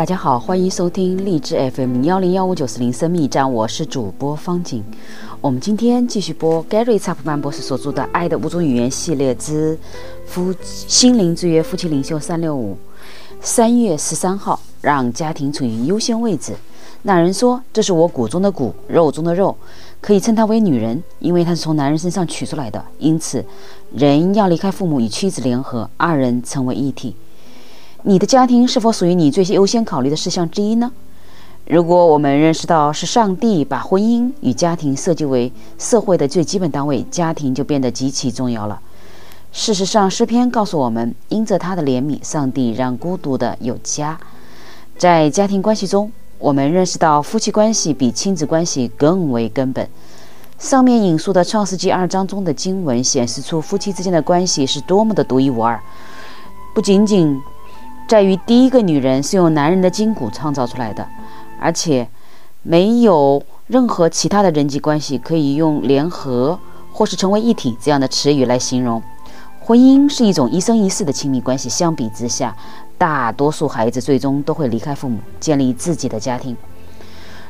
大家好，欢迎收听荔枝 FM 幺零幺五九四零生命站，我是主播方景。我们今天继续播 Gary 查普曼博士所著的《爱的五种语言》系列之夫心灵之约夫妻领袖三六五。三月十三号，让家庭处于优先位置。那人说：“这是我骨中的骨，肉中的肉，可以称她为女人，因为她是从男人身上取出来的。因此，人要离开父母与妻子联合，二人成为一体。”你的家庭是否属于你最优先考虑的事项之一呢？如果我们认识到是上帝把婚姻与家庭设计为社会的最基本单位，家庭就变得极其重要了。事实上，诗篇告诉我们，因着他的怜悯，上帝让孤独的有家。在家庭关系中，我们认识到夫妻关系比亲子关系更为根本。上面引述的创世纪二章中的经文显示出夫妻之间的关系是多么的独一无二，不仅仅。在于第一个女人是用男人的筋骨创造出来的，而且没有任何其他的人际关系可以用联合或是成为一体这样的词语来形容。婚姻是一种一生一世的亲密关系，相比之下，大多数孩子最终都会离开父母，建立自己的家庭。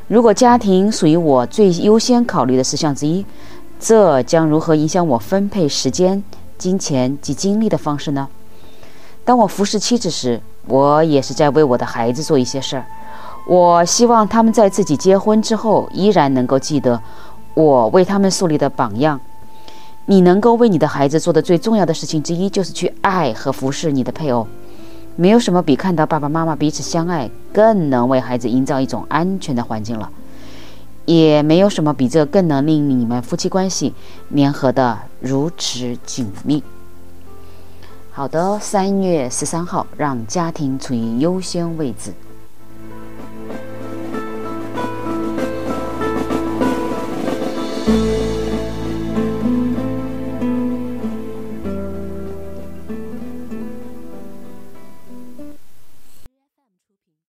如果家庭属于我最优先考虑的事项之一，这将如何影响我分配时间、金钱及精力的方式呢？当我服侍妻子时，我也是在为我的孩子做一些事儿。我希望他们在自己结婚之后，依然能够记得我为他们树立的榜样。你能够为你的孩子做的最重要的事情之一，就是去爱和服侍你的配偶。没有什么比看到爸爸妈妈彼此相爱，更能为孩子营造一种安全的环境了。也没有什么比这更能令你们夫妻关系粘合的如此紧密。好的，三月十三号，让家庭处于优先位置。